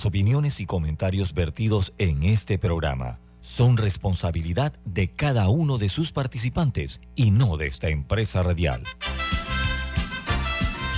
Las opiniones y comentarios vertidos en este programa son responsabilidad de cada uno de sus participantes y no de esta empresa radial.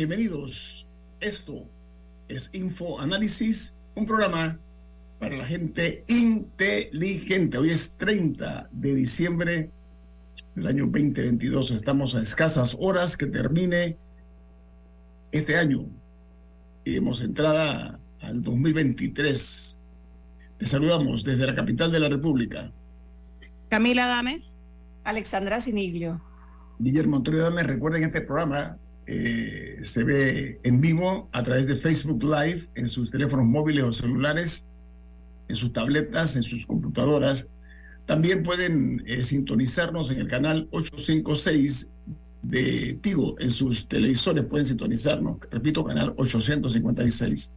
Bienvenidos. Esto es Info Análisis, un programa para la gente inteligente. Hoy es 30 de diciembre del año 2022. Estamos a escasas horas que termine este año y hemos entrada al 2023. Les saludamos desde la capital de la República. Camila Dames. Alexandra Siniglio. Guillermo Antonio Dames, recuerden este programa eh, se ve en vivo a través de Facebook Live en sus teléfonos móviles o celulares, en sus tabletas, en sus computadoras. También pueden eh, sintonizarnos en el canal 856 de Tigo, en sus televisores pueden sintonizarnos, repito, canal 856.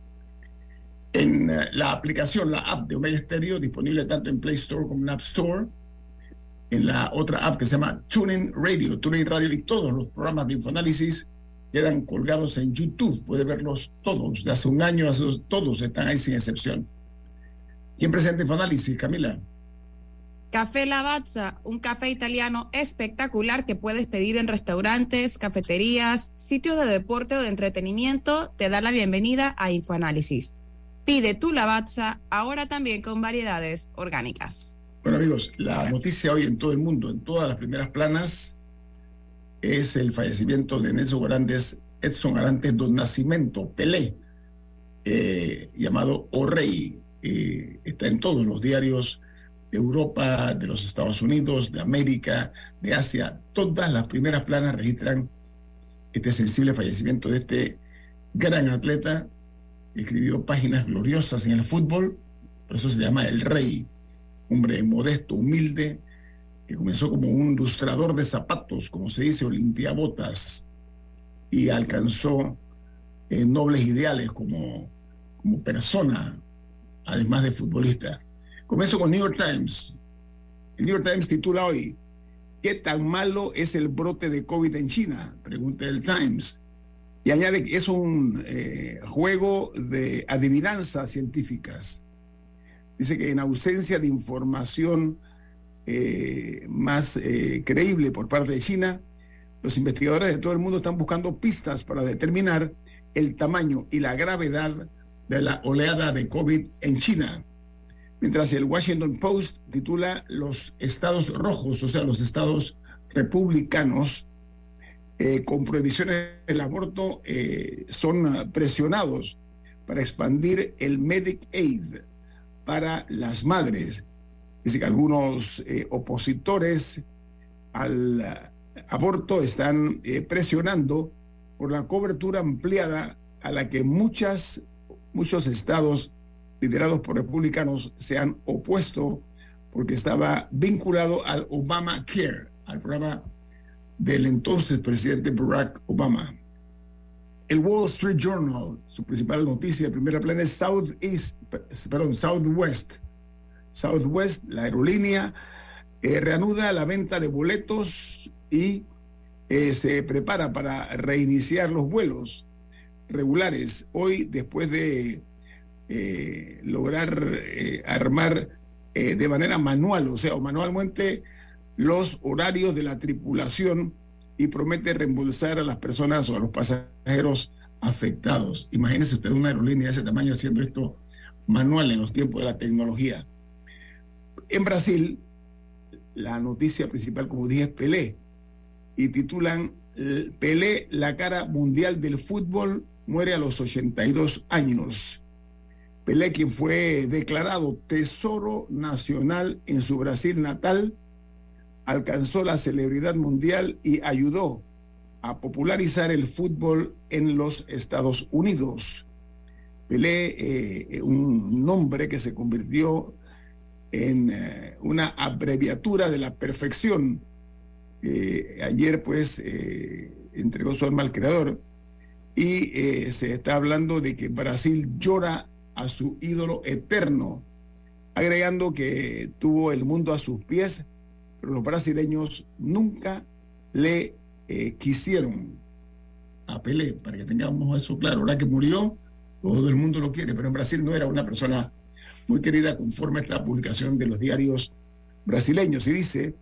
En eh, la aplicación, la app de Omega Stereo, disponible tanto en Play Store como en App Store, en la otra app que se llama TuneIn Radio, TuneIn Radio y todos los programas de Infoanálisis quedan colgados en YouTube. Puede verlos todos, de hace un año, hace dos, todos están ahí sin excepción. ¿Quién presenta Infoanálisis, Camila? Café Lavazza, un café italiano espectacular que puedes pedir en restaurantes, cafeterías, sitios de deporte o de entretenimiento, te da la bienvenida a Infoanálisis. Pide tu Lavazza ahora también con variedades orgánicas. Bueno amigos, la noticia hoy en todo el mundo, en todas las primeras planas, es el fallecimiento de Nelson Grandes, Edson Arantes Don Nacimiento, Pelé, eh, llamado O Rey. Está en todos los diarios de Europa, de los Estados Unidos, de América, de Asia. Todas las primeras planas registran este sensible fallecimiento de este gran atleta. Escribió páginas gloriosas en el fútbol, por eso se llama El Rey, hombre modesto, humilde, que comenzó como un ilustrador de zapatos, como se dice, botas y alcanzó eh, nobles ideales como, como persona, además de futbolista. Comienzo con New York Times. El New York Times titula hoy, ¿qué tan malo es el brote de COVID en China? Pregunta el Times. Y añade que es un eh, juego de adivinanzas científicas. Dice que en ausencia de información eh, más eh, creíble por parte de China, los investigadores de todo el mundo están buscando pistas para determinar el tamaño y la gravedad de la oleada de COVID en China. Mientras el Washington Post titula Los estados rojos, o sea, los estados republicanos, eh, con prohibiciones del aborto, son presionados para expandir el Medicaid para las madres Dice que algunos eh, opositores al aborto están eh, presionando por la cobertura ampliada a la que muchas, muchos estados liderados por republicanos se han opuesto porque estaba vinculado al Obama Care, al programa del entonces presidente Barack Obama. El Wall Street Journal, su principal noticia de primera plana es Southeast, perdón, Southwest Southwest, la aerolínea, eh, reanuda la venta de boletos y eh, se prepara para reiniciar los vuelos regulares. Hoy, después de eh, lograr armar de manera manual, o sea, manualmente los horarios de la tripulación y promete reembolsar a las personas o a los pasajeros afectados. Imagínese usted una aerolínea de ese tamaño haciendo esto manual en los tiempos de la tecnología. En Brasil, la noticia principal, como dije, es Pelé. Y titulan Pelé, la cara mundial del fútbol, muere a los 82 años. Pelé, quien fue declarado Tesoro Nacional en su Brasil natal, alcanzó la celebridad mundial y ayudó a popularizar el fútbol en los Estados Unidos. Pelé, eh, un nombre que se convirtió en eh, una abreviatura de la perfección. ayer pues eh, entregó su alma al creador y se está hablando de que Brasil llora a su ídolo eterno, agregando que tuvo el mundo a sus pies, pero los brasileños nunca le quisieron a Pelé, para que tengamos eso claro. Ahora que murió, todo el mundo lo quiere, pero en Brasil no era una persona muy querida conforme a esta publicación de los diarios brasileños. Y dice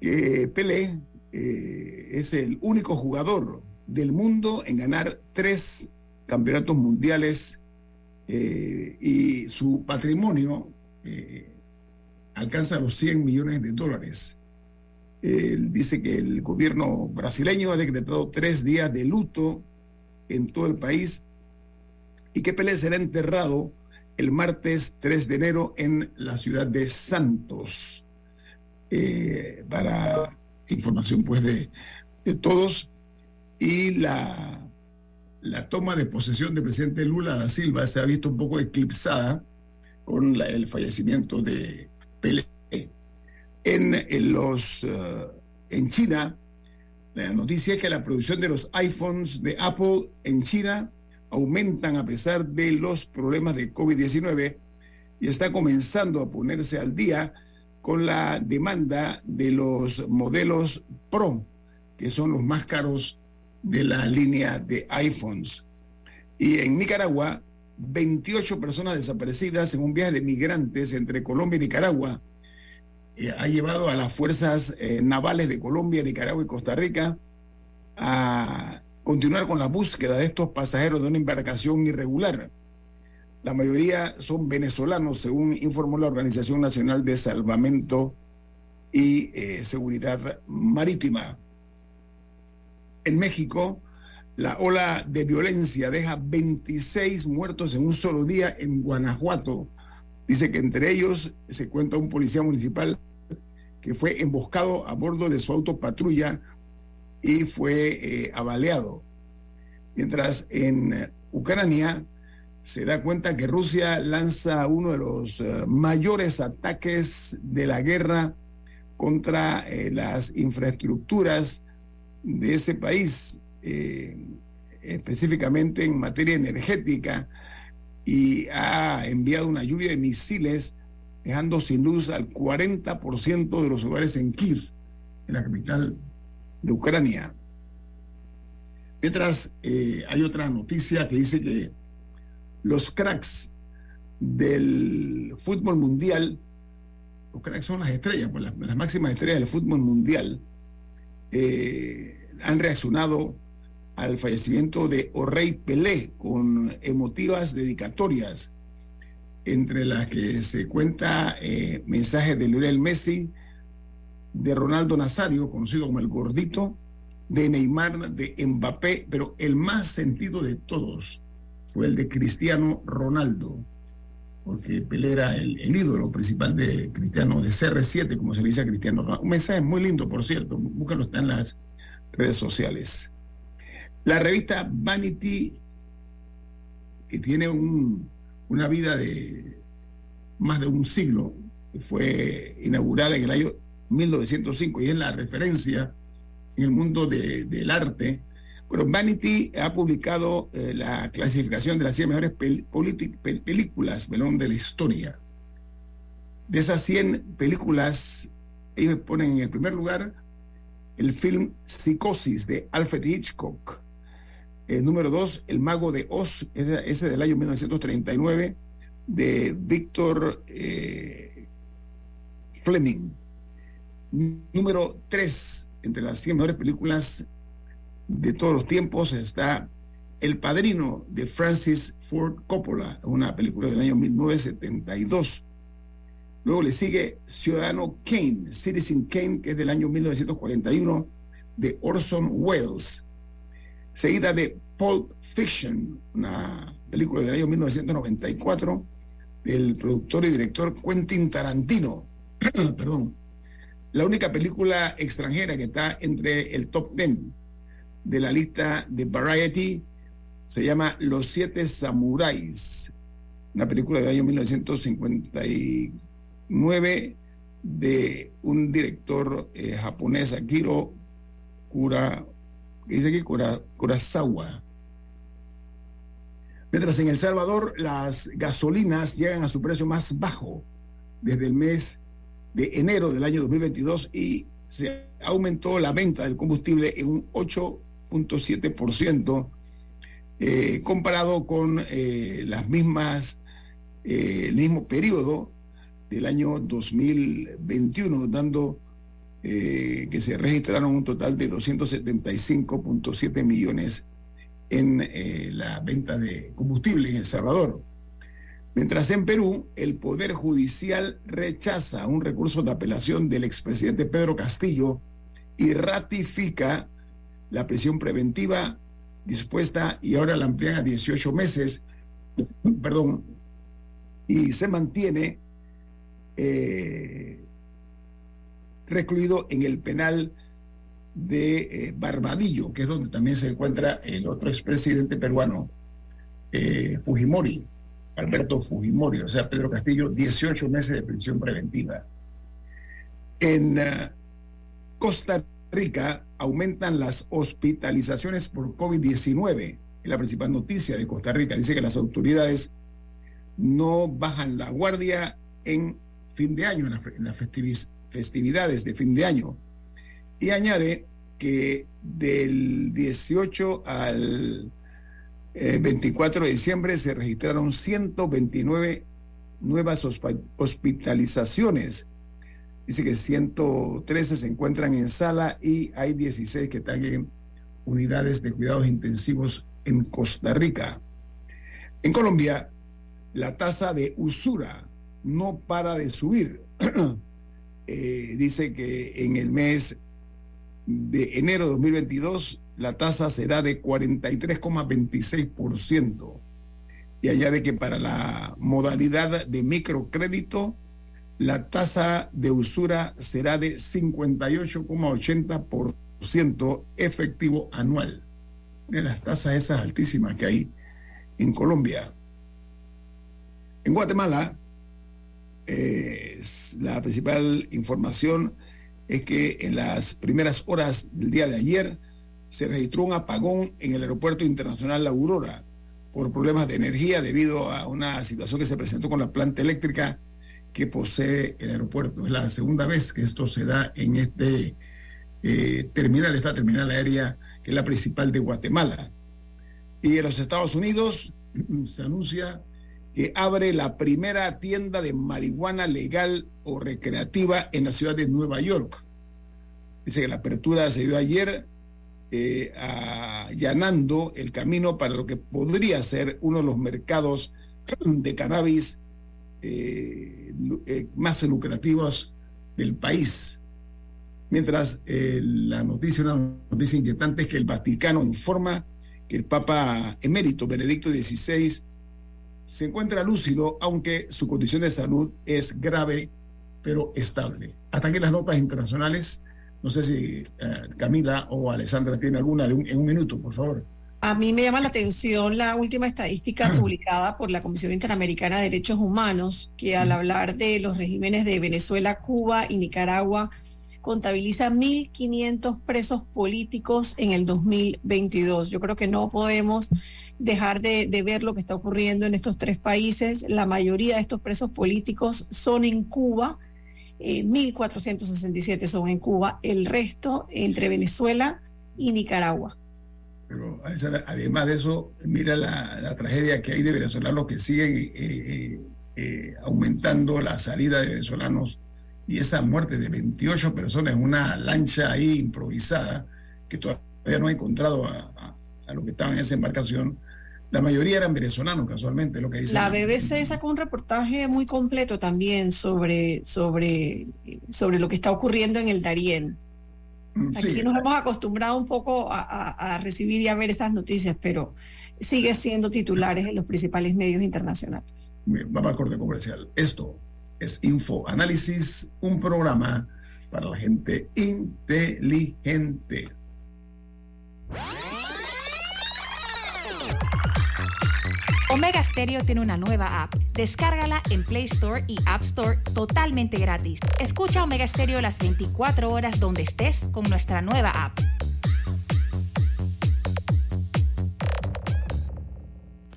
que Pelé eh, es el único jugador del mundo en ganar tres campeonatos mundiales eh, y su patrimonio eh, alcanza los 100 millones de dólares. Dice que el gobierno brasileño ha decretado tres días de luto en todo el país y que Pelé será enterrado el martes 3 de enero en la ciudad de Santos. Eh, para información pues de, todos y la, la toma de posesión del presidente Lula da Silva se ha visto un poco eclipsada con el fallecimiento de Pelé. En, los, uh, en China, la noticia es que la producción de los iPhones de Apple en China aumentan a pesar de los problemas de COVID-19 y está comenzando a ponerse al día con la demanda de los modelos Pro, que son los más caros de la línea de iPhones. Y en Nicaragua, 28 personas desaparecidas en un viaje de migrantes entre Colombia y Nicaragua eh, ha llevado a las fuerzas eh, navales de Colombia, Nicaragua y Costa Rica a continuar con la búsqueda de estos pasajeros de una embarcación irregular. La mayoría son venezolanos, según informó la Organización Nacional de Salvamento y eh, Seguridad Marítima. En México, la ola de violencia deja 26 muertos en un solo día en Guanajuato. Dice que entre ellos se cuenta un policía municipal que fue emboscado a bordo de su auto patrulla y fue eh, avaleado. Mientras en eh, Ucrania se da cuenta que Rusia lanza uno de los eh, mayores ataques de la guerra contra las infraestructuras de ese país, específicamente en materia energética, y ha enviado una lluvia de misiles dejando sin luz al 40% de los hogares en Kiev, en la capital de Ucrania. Mientras eh, hay otra noticia que dice que los cracks del fútbol mundial, los cracks son las estrellas, pues las, máximas estrellas del fútbol mundial, eh, han reaccionado al fallecimiento de Orrey Pelé con emotivas dedicatorias, entre las que se cuenta eh, mensajes de Lionel Messi, de Ronaldo Nazario, conocido como el gordito, de Neymar, de Mbappé, pero el más sentido de todos fue el de Cristiano Ronaldo, porque Pelé era el, ídolo principal de Cristiano, de CR7, como se le dice a Cristiano Ronaldo. Un mensaje muy lindo, por cierto, búscalo, está en las redes sociales. La revista Vanity, que tiene un, una vida de más de un siglo, fue inaugurada en el año 1905 y es la referencia en el mundo del arte. Bueno, Vanity ha publicado eh, la clasificación de las 100 mejores películas de la historia. De esas 100 películas, ellos ponen en el primer lugar el film Psicosis de Alfred Hitchcock. El número dos, El Mago de Oz, ese del año 1939. de Víctor eh, Fleming. Número 3, entre las 100 mejores películas de todos los tiempos, está El Padrino de Francis Ford Coppola, una película del año 1972. Luego le sigue Ciudadano Kane, Citizen Kane, que es del año 1941, de Orson Welles. Seguida de Pulp Fiction, una película del año 1994 del productor y director Quentin Tarantino. Perdón. La única película extranjera que está entre el top 10 de la lista de Variety se llama Los Siete Samuráis, una película del año 1959 de un director eh, japonés, Akiro Kura, dice que Kurosawa. Mientras en El Salvador las gasolinas llegan a su precio más bajo desde el mes de enero del año 2022 y se aumentó la venta del combustible en un 8.7% eh, comparado con eh, las mismas, eh, el mismo periodo del año 2021, dando que se registraron un total de 275.7 millones en eh, la venta de combustible en El Salvador. Mientras en Perú, el Poder Judicial rechaza un recurso de apelación del expresidente Pedro Castillo y ratifica la prisión preventiva dispuesta y ahora la amplían a 18 meses, perdón, y se mantiene eh, recluido en el penal de eh, Barbadillo, que es donde también se encuentra el otro expresidente peruano, eh, Fujimori, Alberto Fujimori, o sea, Pedro Castillo, 18 meses de prisión preventiva. En eh, Costa Rica aumentan las hospitalizaciones por COVID-19. Es la principal noticia de Costa Rica. Dice que las autoridades no bajan la guardia en fin de año, en las festividades de fin de año. Y añade que del 18 al 24 eh, de diciembre se registraron 129 nuevas hospitalizaciones. Dice que 113 se encuentran en sala y hay 16 que están en unidades de cuidados intensivos en Costa Rica. En Colombia, la tasa de usura no para de subir. Eh, dice que en el mes de enero de 2022 la tasa será de 43,26% y añade que para la modalidad de microcrédito la tasa de usura será de 58,80% efectivo anual. Miren las tasas esas altísimas que hay en Colombia. En Guatemala, eh, la principal información es que en las primeras horas del día de ayer se registró un apagón en el aeropuerto internacional La Aurora por problemas de energía debido a una situación que se presentó con la planta eléctrica que posee el aeropuerto. Es la segunda vez que esto se da en este eh, terminal, esta terminal aérea que es la principal de Guatemala. Y en los Estados Unidos se anuncia que abre la primera tienda de marihuana legal o recreativa en la ciudad de Nueva York. Dice que la apertura se dio ayer eh, allanando el camino para lo que podría ser uno de los mercados de cannabis eh, eh, más lucrativos del país. Mientras la noticia, una noticia inquietante es que el Vaticano informa que el Papa emérito Benedicto XVI se encuentra lúcido, aunque su condición de salud es grave, pero estable. Hasta aquí las notas internacionales. No sé si eh, Camila o Alessandra tiene alguna de en un minuto, por favor. A mí me llama la atención la última estadística publicada por la Comisión Interamericana de Derechos Humanos, que al hablar de los regímenes de Venezuela, Cuba y Nicaragua, contabiliza 1.500 presos políticos en el 2022. Yo creo que no podemos dejar de, ver lo que está ocurriendo en estos tres países. La mayoría de estos presos políticos son en Cuba, 1.467 eh, son en Cuba, el resto entre Venezuela y Nicaragua. Pero además de eso, mira la, tragedia que hay de venezolanos que siguen eh, eh, aumentando la salida de venezolanos y esa muerte de 28 personas una lancha ahí improvisada, que todavía no ha encontrado a, a, los que estaban en esa embarcación, la mayoría eran venezolanos, casualmente, lo que dice. La BBC sacó un reportaje muy completo también sobre, sobre, sobre lo que está ocurriendo en el Darién. Mm, Aquí nos hemos acostumbrado un poco a, a, recibir y a ver esas noticias, pero sigue siendo titulares en los principales medios internacionales. Bien, vamos al corte comercial. Esto es Info Análisis, un programa para la gente inteligente. Omega Stereo tiene una nueva app. Descárgala en Play Store y App Store totalmente gratis. Escucha Omega Stereo las 24 horas donde estés con nuestra nueva app.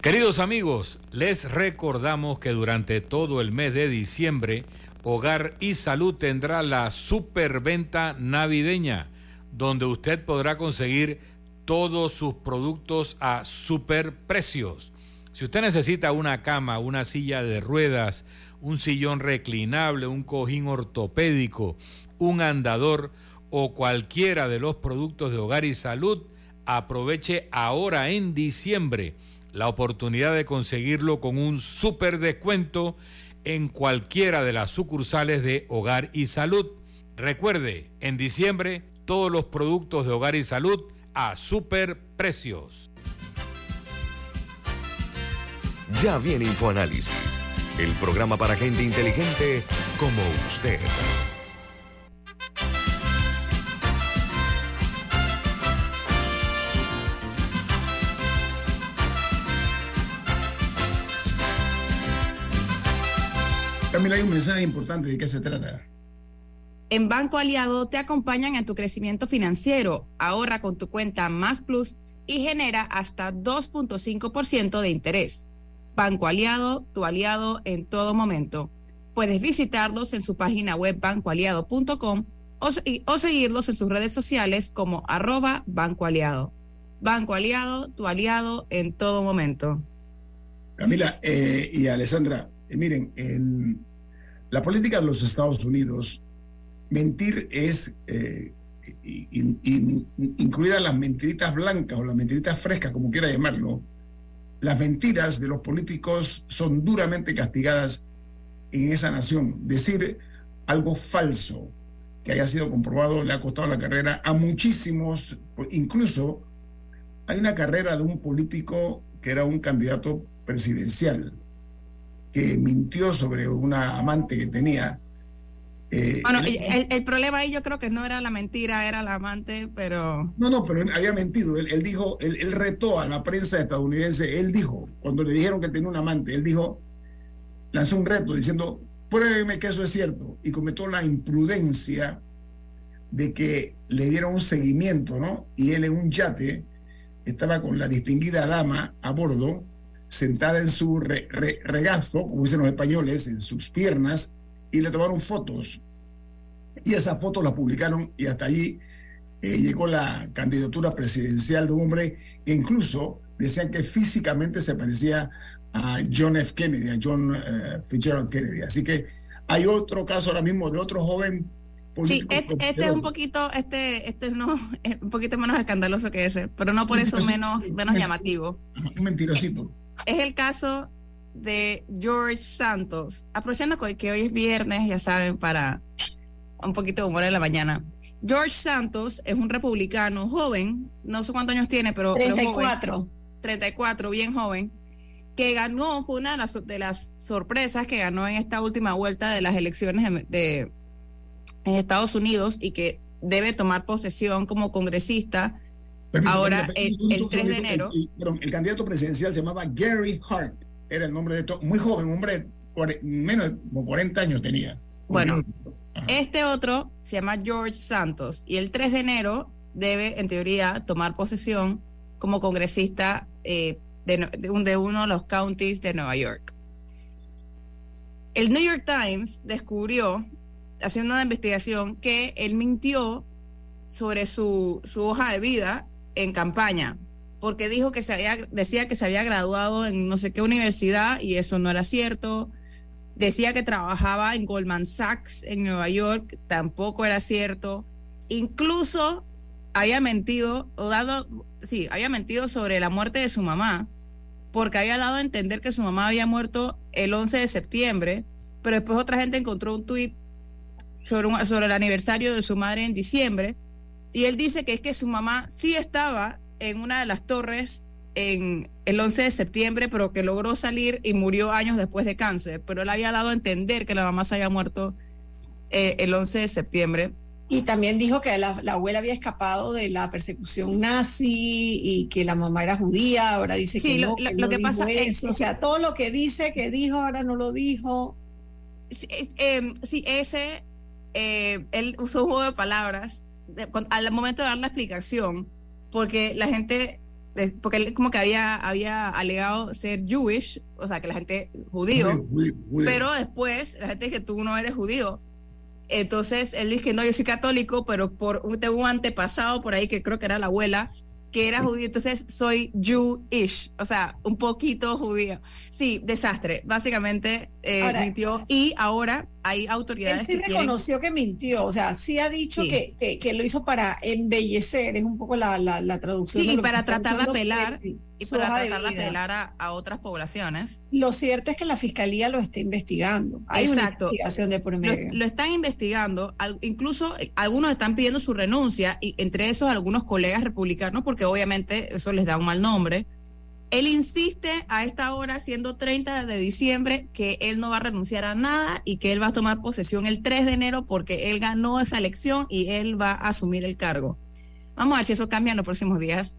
Queridos amigos, les recordamos que durante todo el mes de diciembre, Hogar y Salud tendrá la superventa navideña, donde usted podrá conseguir todos sus productos a super precios. Si usted necesita una cama, una silla de ruedas, un sillón reclinable, un cojín ortopédico, un andador o cualquiera de los productos de hogar y salud, aproveche ahora en diciembre la oportunidad de conseguirlo con un super descuento en cualquiera de las sucursales de Hogar y Salud. Recuerde, en diciembre todos los productos de Hogar y Salud a super precios. Ya viene InfoAnálisis, el programa para gente inteligente como usted. Camila, hay un mensaje importante. ¿De qué se trata? En Banco Aliado te acompañan en tu crecimiento financiero. Ahorra con tu cuenta Más Plus y genera hasta 2.5% de interés. Banco Aliado, tu aliado en todo momento. Puedes visitarlos en su página web bancoaliado.com o, seguirlos en sus redes sociales como arroba Banco Aliado. Banco Aliado, tu aliado en todo momento. Camila eh, y Alessandra, eh, miren, en la política de los Estados Unidos, mentir es, eh, incluidas las mentiritas blancas o las mentiritas frescas, como quiera llamarlo, las mentiras de los políticos son duramente castigadas en esa nación. Decir algo falso que haya sido comprobado le ha costado la carrera a muchísimos, incluso hay una carrera de un político que era un candidato presidencial, que mintió sobre una amante que tenía. Eh, bueno, el, problema ahí yo creo que no era la mentira, era la amante, pero... No, no, pero había mentido. Él, dijo, él, retó a la prensa estadounidense, él dijo, cuando le dijeron que tenía un amante, él dijo, lanzó un reto diciendo, pruébeme que eso es cierto. Y cometió la imprudencia de que le dieron un seguimiento, ¿no? Y él en un yate estaba con la distinguida dama a bordo sentada en su regazo, como dicen los españoles, en sus piernas, y le tomaron fotos. Y esas fotos las publicaron y hasta allí eh, llegó la candidatura presidencial de un hombre que incluso decían que físicamente se parecía a John F. Kennedy, a John eh, Fitzgerald Kennedy. Así que hay otro caso ahora mismo de otro joven. Sí, este, este, es un poquito, este, este no, es un poquito menos escandaloso que ese, pero no por eso menos, menos llamativo. Un mentirosito es el caso de George Santos. Aprovechando que hoy es viernes, ya saben, para un poquito de humor en la mañana. George Santos es un republicano joven, no sé cuántos años tiene, pero... 34. 34, bien joven, que ganó, fue una de las, sorpresas que ganó en esta última vuelta de las elecciones de, en Estados Unidos y que debe tomar posesión como congresista Ahora, el, 3 de enero. El, candidato presidencial se llamaba Gary Hart, era el nombre de todo, muy joven, un hombre menos de 40 años tenía. Bueno, este otro se llama George Santos y el 3 de enero debe, en teoría, tomar posesión como congresista eh, de, de, uno de los counties de Nueva York. El New York Times descubrió, haciendo una investigación, que él mintió sobre su, su hoja de vida en campaña, porque dijo que se había, decía que se había graduado en no sé qué universidad y eso no era cierto. Decía que trabajaba en Goldman Sachs en Nueva York, tampoco era cierto. Incluso había mentido, o dado, sí, había mentido sobre la muerte de su mamá, porque había dado a entender que su mamá había muerto el 11 de septiembre, pero después otra gente encontró un tuit sobre, sobre el aniversario de su madre en diciembre, y él dice que es que su mamá sí estaba en una de las torres en el 11 de septiembre, pero que logró salir y murió años después de cáncer, pero él había dado a entender que la mamá se había muerto eh, el 11 de septiembre. Y también dijo que la, abuela había escapado de la persecución nazi y que la mamá era judía, ahora dice que no. Lo, que, pasa es, o sea, todo lo que dice que dijo, ahora no lo dijo. Sí, em, ese, eh, él usó un juego de palabras al momento de dar la explicación, porque la gente, porque él como que había, había alegado ser Jewish, o sea, que la gente judío, pero después la gente dice que tú no eres judío entonces él dice que no, yo soy católico, pero por un, tengo un antepasado por ahí que creo que era la abuela, que era judío, entonces soy Jewish, o sea, un poquito judío. Sí, desastre. Básicamente eh, mintió y ahora hay autoridades. Él sí reconoció que mintió, o sea, sí ha dicho Que, que, lo hizo para embellecer, es un poco la, la, traducción. Sí, para tratar de apelar y para tratar de apelar a, otras poblaciones. Lo cierto es que la fiscalía lo está investigando. Hay una investigación de por medio. Lo, están investigando, incluso eh, algunos están pidiendo su renuncia, y entre esos algunos colegas republicanos, porque obviamente eso les da un mal nombre. Él insiste a esta hora, siendo 30 de diciembre, que él no va a renunciar a nada y que él va a tomar posesión el 3 de enero porque él ganó esa elección y él va a asumir el cargo. Vamos a ver si eso cambia en los próximos días.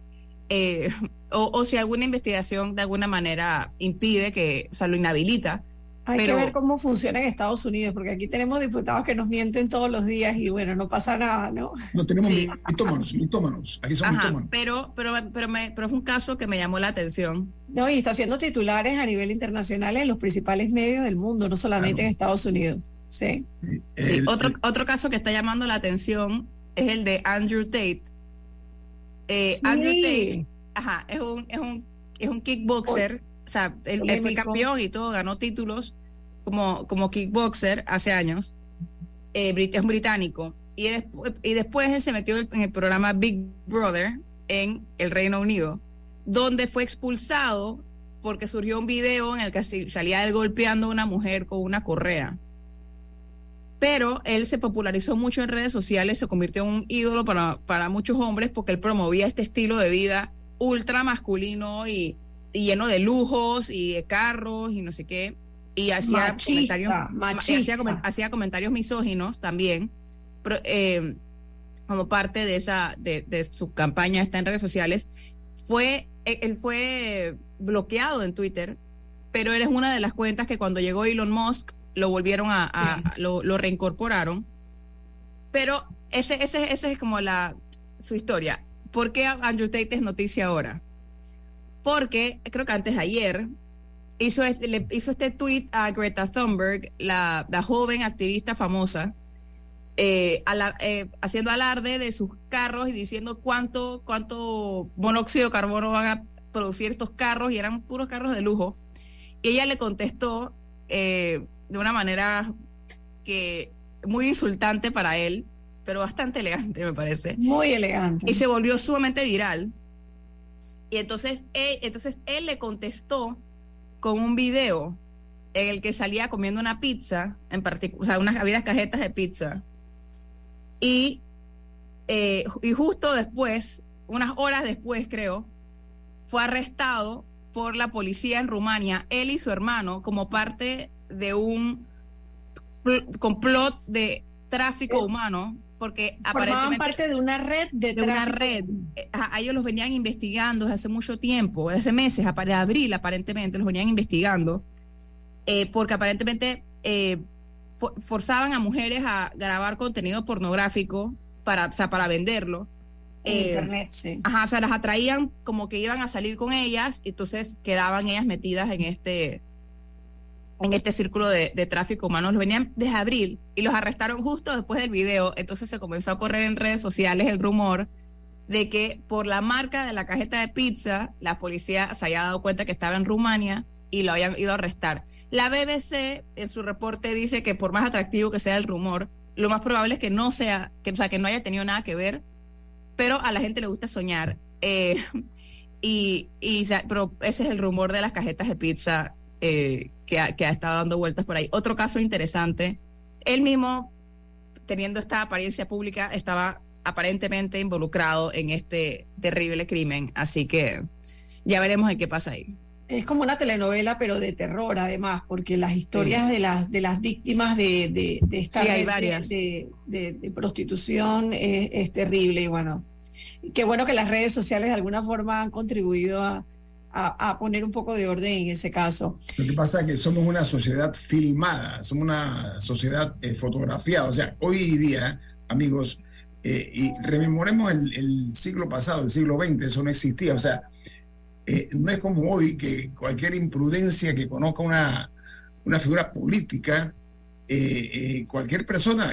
Eh, o, si alguna investigación de alguna manera impide que, o sea, lo inhabilita. Hay que ver cómo funciona en Estados Unidos, porque aquí tenemos diputados que nos mienten todos los días y bueno, no pasa nada, ¿no? No tenemos mitómanos, mitómanos, aquí son mitómanos. Pero, pero, pero, me, pero es un caso que me llamó la atención. No, y está haciendo titulares a nivel internacional en los principales medios del mundo, no solamente en Estados Unidos. Sí. otro, otro caso que está llamando la atención es el de Andrew Tate, eh, Andrew Tate, ajá, es un, es un, es un kickboxer, o sea, él, fue campeón y todo, ganó títulos como, como kickboxer hace años, eh, es un británico, y, y después él se metió en el programa Big Brother en el Reino Unido, donde fue expulsado porque surgió un video en el que salía él golpeando a una mujer con una correa. Pero él se popularizó mucho en redes sociales, se convirtió en un ídolo para, para muchos hombres porque él promovía este estilo de vida ultra masculino y, lleno de lujos y de carros y no sé qué. Y hacía, comentarios, Hacía, comentarios misóginos también, eh, como parte de, esa, de, de su campaña está en redes sociales. Fue, e, él fue bloqueado en Twitter, pero él es una de las cuentas que cuando llegó Elon Musk lo volvieron a, lo, reincorporaron. Pero ese, ese, ese es como la, su historia. ¿Por qué Andrew Tate es noticia ahora? Porque creo que antes de ayer hizo este, le hizo este tweet a Greta Thunberg, la, la joven activista famosa, eh, eh, haciendo alarde de sus carros y diciendo cuánto, cuánto monóxido de carbono van a producir estos carros y eran puros carros de lujo. Y ella le contestó eh, de una manera que muy insultante para él, pero bastante elegante, me parece. Muy elegante. Y se volvió sumamente viral. Y entonces él, entonces él le contestó con un video en el que salía comiendo una pizza, en particular, o sea, unas, había cajetas de pizza. Y, eh, y justo después, unas horas después creo, fue arrestado por la policía en Rumania, él y su hermano, como parte de un complot de tráfico eh, humano porque formaban parte de una red de, una red. eh, a, ellos los venían investigando desde hace mucho tiempo desde hace meses de abril aparentemente los venían investigando eh, porque aparentemente forzaban a mujeres a grabar contenido pornográfico para o sea, para venderlo. En internet sí. ajá o sea las atraían como que iban a salir con ellas entonces quedaban ellas metidas en este en este círculo de, tráfico humano. Los venían desde abril y los arrestaron justo después del video. Entonces se comenzó a correr en redes sociales el rumor de que por la marca de la cajeta de pizza, la policía se había dado cuenta que estaba en Rumania y lo habían ido a arrestar. La BBC en su reporte dice que por más atractivo que sea el rumor, lo más probable es que no sea, que, o sea, que no haya tenido nada que ver, pero a la gente le gusta soñar. Eh, y, y, pero ese es el rumor de las cajetas de pizza eh, que, ha, que ha estado dando vueltas por ahí. Otro caso interesante, él mismo, teniendo esta apariencia pública, estaba aparentemente involucrado en este terrible crimen. Así que ya veremos en qué pasa ahí. Es como una telenovela, pero de terror, además, porque las historias de las de las víctimas de, de, de esta de, de, prostitución es, es, terrible. Y bueno, qué bueno que las redes sociales de alguna forma han contribuido a, a, poner un poco de orden en ese caso. Lo que pasa es que somos una sociedad filmada, somos una sociedad eh, fotografiada. O sea, hoy día, amigos, eh, y rememoremos el, siglo pasado, el siglo XX, eso no existía. O sea, eh, no es como hoy que cualquier imprudencia que conozca una, una figura política, cualquier persona,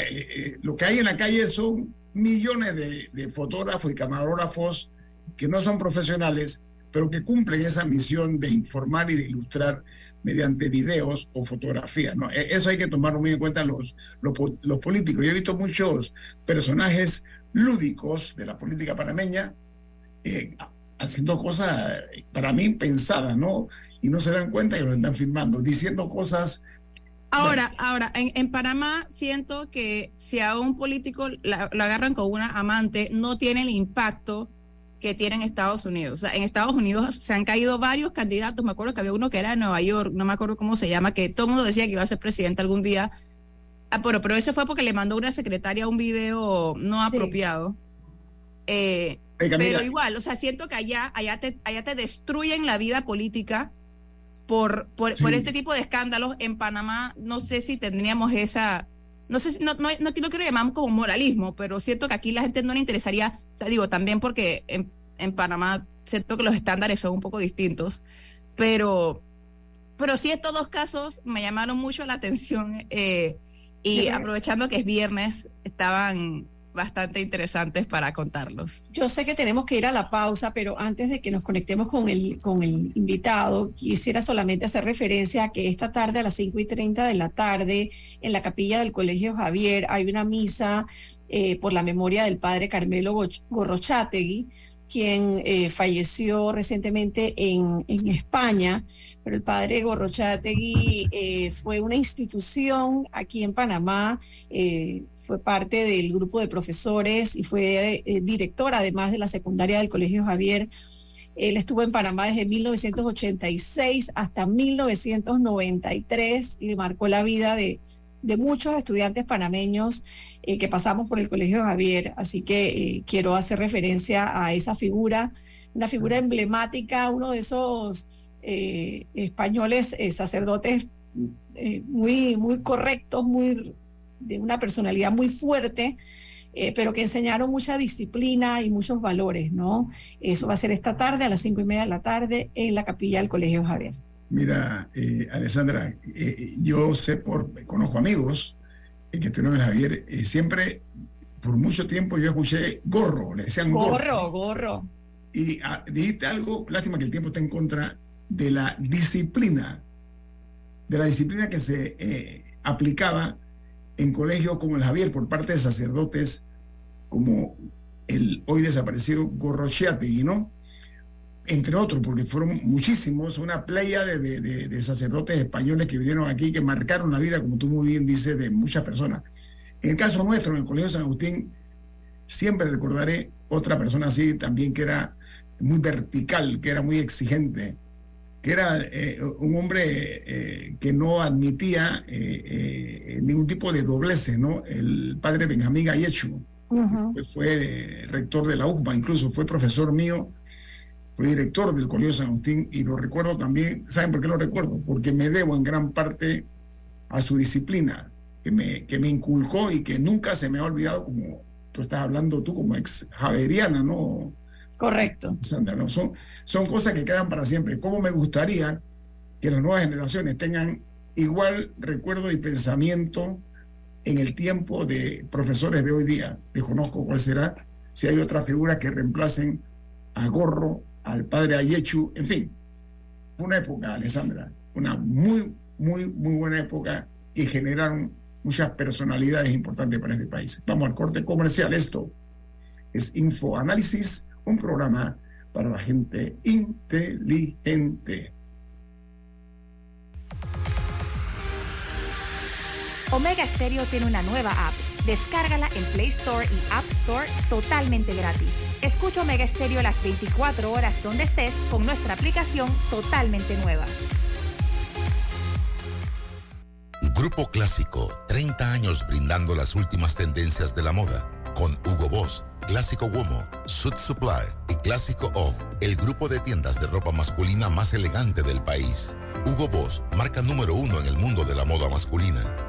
lo que hay en la calle son millones de, de fotógrafos y camarógrafos que no son profesionales pero que cumplen esa misión de informar y de ilustrar mediante videos o fotografías. ¿no? E, eso hay que tomarlo muy en cuenta los, los, políticos. Yo he visto muchos personajes lúdicos de la política panameña eh, haciendo cosas para mí pensadas, ¿no? Y no se dan cuenta que lo están filmando, diciendo cosas Ahora, ahora, en, en, Panamá siento que si a un político lo agarran con una amante, no tiene el impacto que tiene en Estados Unidos. O sea, en Estados Unidos se han caído varios candidatos. Me acuerdo que había uno que era de Nueva York, no me acuerdo cómo se llama, que todo el mundo decía que iba a ser presidente algún día. Ah, pero, pero ese fue porque le mandó una secretaria un video no apropiado. Eh, pero igual, o sea, siento que allá, allá, te, allá te destruyen la vida política por, por, por este tipo de escándalos. En Panamá no sé si tendríamos esa no sé, no, no, no, quiero llamar como moralismo, pero siento que aquí la gente no le interesaría, digo, también porque en, en, Panamá siento que los estándares son un poco distintos, pero, pero sí estos dos casos me llamaron mucho la atención eh, y aprovechando que es viernes, estaban bastante interesantes para contarlos. Yo sé que tenemos que ir a la pausa, pero antes de que nos conectemos con el, con el invitado, quisiera solamente hacer referencia a que esta tarde a las 5 y 30 de la tarde en la capilla del Colegio Javier hay una misa eh, por la memoria del padre Carmelo Gorrochategui quien eh, falleció recientemente en, España, pero el padre Gorrochategui eh, fue una institución aquí en Panamá, eh, fue parte del grupo de profesores y fue director además de la secundaria del Colegio Javier. Él estuvo en Panamá desde 1986 hasta 1993 y marcó la vida de, de muchos estudiantes panameños eh, que pasamos por el Colegio Javier. Así que eh, quiero hacer referencia a esa figura, una figura emblemática, uno de esos eh, españoles sacerdotes muy, muy correctos, muy, de una personalidad muy fuerte. pero que enseñaron mucha disciplina y muchos valores, ¿no? Eso va a ser esta tarde a las cinco y media de la tarde en la capilla del Colegio Javier. Mira, Alessandra, yo sé por, conozco amigos que tú no Javier, eh, siempre, por mucho tiempo yo escuché gorro, le decían gorro. Gorro, gorro. Y ah, dijiste algo, lástima que el tiempo está en contra de la disciplina, de la disciplina que se eh, aplicaba en colegios como el Javier por parte de sacerdotes como el hoy desaparecido Gorrochiategui, ¿no? Entre otros, porque fueron muchísimos, una playa de, sacerdotes españoles que vinieron aquí, que marcaron la vida, como tú muy bien dices, de muchas personas. En el caso nuestro, en el Colegio San Agustín, siempre recordaré otra persona así también que era muy vertical, que era muy exigente, que era eh, un hombre eh, que no admitía eh, ningún tipo de doblece, ¿no? El padre Benjamín Gayechu, que fue rector de la UCMA, incluso fue profesor mío fue director del Colegio San Agustín y lo recuerdo también, ¿saben por qué lo recuerdo? Porque me debo en gran parte a su disciplina, que me, que me inculcó y que nunca se me ha olvidado, como tú estás hablando tú como ex javeriana, ¿no? Correcto. Sandra, ¿no? Son, son cosas que quedan para siempre. ¿Cómo me gustaría que las nuevas generaciones tengan igual recuerdo y pensamiento en el tiempo de profesores de hoy día? Desconozco cuál será, si hay otras figuras que reemplacen a Gorro, al padre Ayechu, en fin, una época, Alessandra, una muy muy, muy buena época y generaron muchas personalidades importantes para este país. Vamos al corte comercial. Esto es Info Análisis, un programa para la gente inteligente. Omega Stereo tiene una nueva app. Descárgala en Play Store y App Store totalmente gratis. Escucha Omega Stereo las 24 horas donde estés con nuestra aplicación totalmente nueva. Grupo Clásico, 30 años brindando las últimas tendencias de la moda. Con Hugo Boss, Clásico Womo, Suit Supply y Clásico Off, el grupo de tiendas de ropa masculina más elegante del país. Hugo Boss, marca número uno en el mundo de la moda masculina.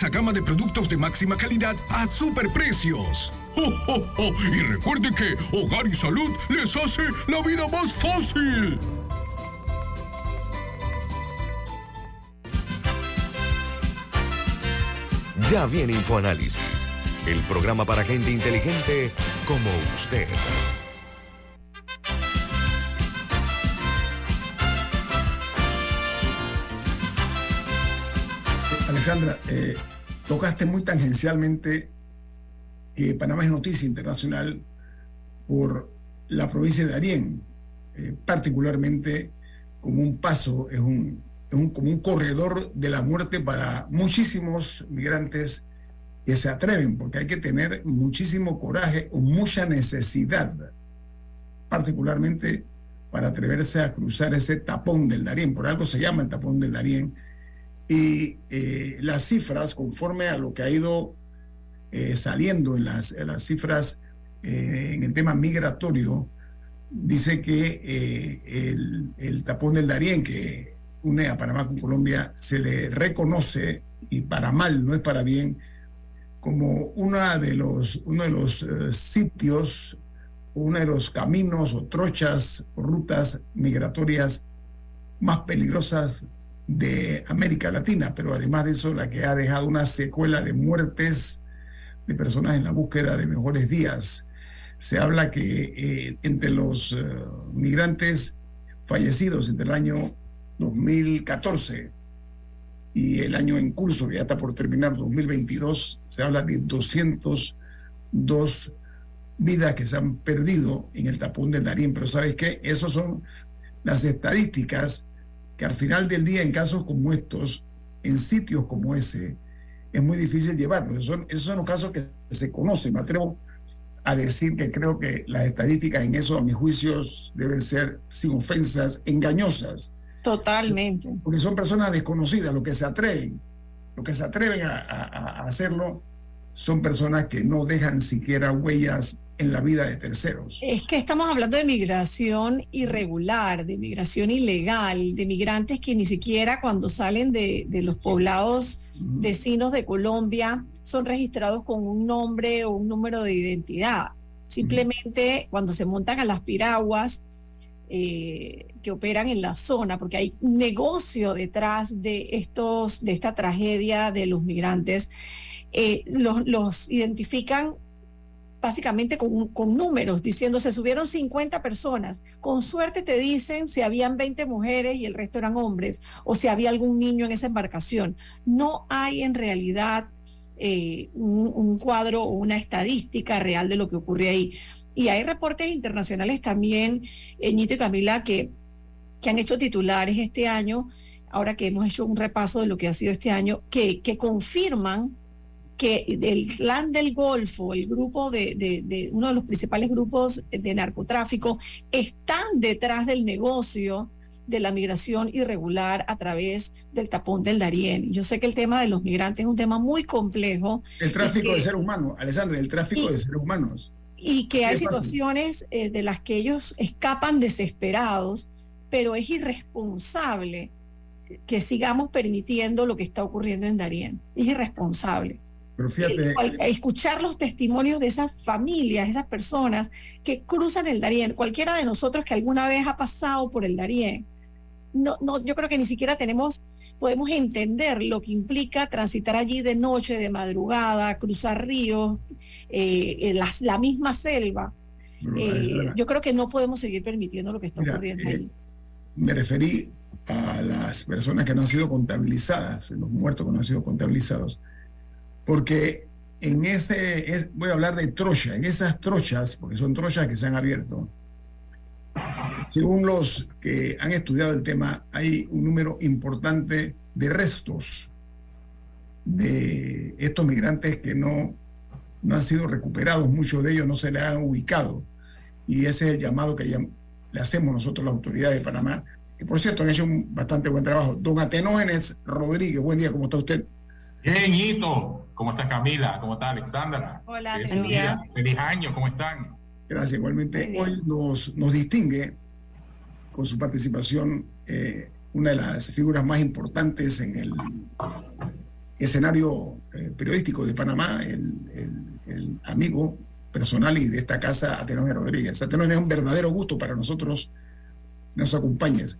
gama de productos de máxima calidad a superprecios. ¡Oh, Y recuerde que Hogar y Salud les hace la vida más fácil. Ya viene InfoAnálisis, el programa para gente inteligente como usted. Alexandra, eh, tocaste muy tangencialmente que Panamá es noticia internacional por la provincia de Arién, eh, particularmente como un paso, es un, como un corredor de la muerte para muchísimos migrantes que se atreven, porque hay que tener muchísimo coraje o mucha necesidad, particularmente para atreverse a cruzar ese tapón del Darién, por algo se llama el tapón del Darién, y eh, las cifras, conforme a lo que ha ido eh, saliendo en las, cifras eh, en el tema migratorio, dice que el, el, tapón del Darién, que une a Panamá con Colombia, se le reconoce, y para mal, no es para bien, como una de los, uno de los sitios, uno de los caminos o trochas o rutas migratorias más peligrosas de América Latina, pero además de eso la que ha dejado una secuela de muertes de personas en la búsqueda de mejores días. Se habla que eh, entre los eh, migrantes fallecidos entre el año 2014 y el año en curso, que ya está por terminar, 2022, se habla de 202 vidas que se han perdido en el tapón del Darín. Pero ¿sabes qué? Esas son las estadísticas que al final del día, en casos como estos, en sitios como ese, es muy difícil llevarlos. Esos son, esos son los casos que se conocen. Me atrevo a decir que creo que las estadísticas en eso, a mis juicios, deben ser, sin ofensas, engañosas. Totalmente. Porque son personas desconocidas, los que se atreven, los que se atreven a, a hacerlo son personas que no dejan siquiera huellas en la vida de terceros. Es que estamos hablando de migración irregular, de migración ilegal, de migrantes que ni siquiera cuando salen de, los poblados vecinos de Colombia son registrados con un nombre o un número de identidad. Simplemente cuando se montan a las piraguas eh, que operan en la zona, porque hay negocio detrás de estos, de esta tragedia de los migrantes, eh, los, los identifican básicamente con, con, números, diciendo se subieron 50 personas. Con suerte te dicen si habían 20 mujeres y el resto eran hombres, o si había algún niño en esa embarcación. No hay en realidad eh, un, cuadro o una estadística real de lo que ocurre ahí. Y hay reportes internacionales también, Ñito y Camila, que, que han hecho titulares este año, ahora que hemos hecho un repaso de lo que ha sido este año, que, que confirman que el clan del Golfo, el grupo de, de, uno de los principales grupos de narcotráfico, están detrás del negocio de la migración irregular a través del tapón del Darién. Yo sé que el tema de los migrantes es un tema muy complejo. El tráfico de seres humanos, Alessandra, el tráfico de seres humanos. Y que hay situaciones eh, de las que ellos escapan desesperados, pero es irresponsable que sigamos permitiendo lo que está ocurriendo en Darién. Es irresponsable. Pero fíjate. Escuchar los testimonios de esas familias, esas personas que cruzan el Darién, cualquiera de nosotros que alguna vez ha pasado por el Darién, no, no, yo creo que ni siquiera tenemos, podemos entender lo que implica transitar allí de noche, de madrugada, cruzar ríos, eh, la, misma selva. Eh, yo creo que no podemos seguir permitiendo lo que está ocurriendo eh, Me referí a las personas que no han sido contabilizadas, los muertos que no han sido contabilizados porque en ese, voy a hablar de trocha, en esas trochas, porque son trochas que se han abierto, según los que han estudiado el tema, hay un número importante de restos de estos migrantes que no, no han sido recuperados, muchos de ellos no se les han ubicado. Y ese es el llamado que le hacemos nosotros, las autoridades de Panamá, que por cierto han hecho un bastante buen trabajo. Don Atenógenes Rodríguez, buen día, ¿cómo está usted? Bien, Hito. ¿Cómo está Camila? ¿Cómo está Alexandra? Hola, Feliz año, ¿cómo están? Gracias, igualmente. Hoy nos, nos distingue con su participación eh, una de las figuras más importantes en el escenario eh, periodístico de Panamá, el, amigo personal y de esta casa, Atenón Rodríguez. Atenón es un verdadero gusto para nosotros nos acompañes.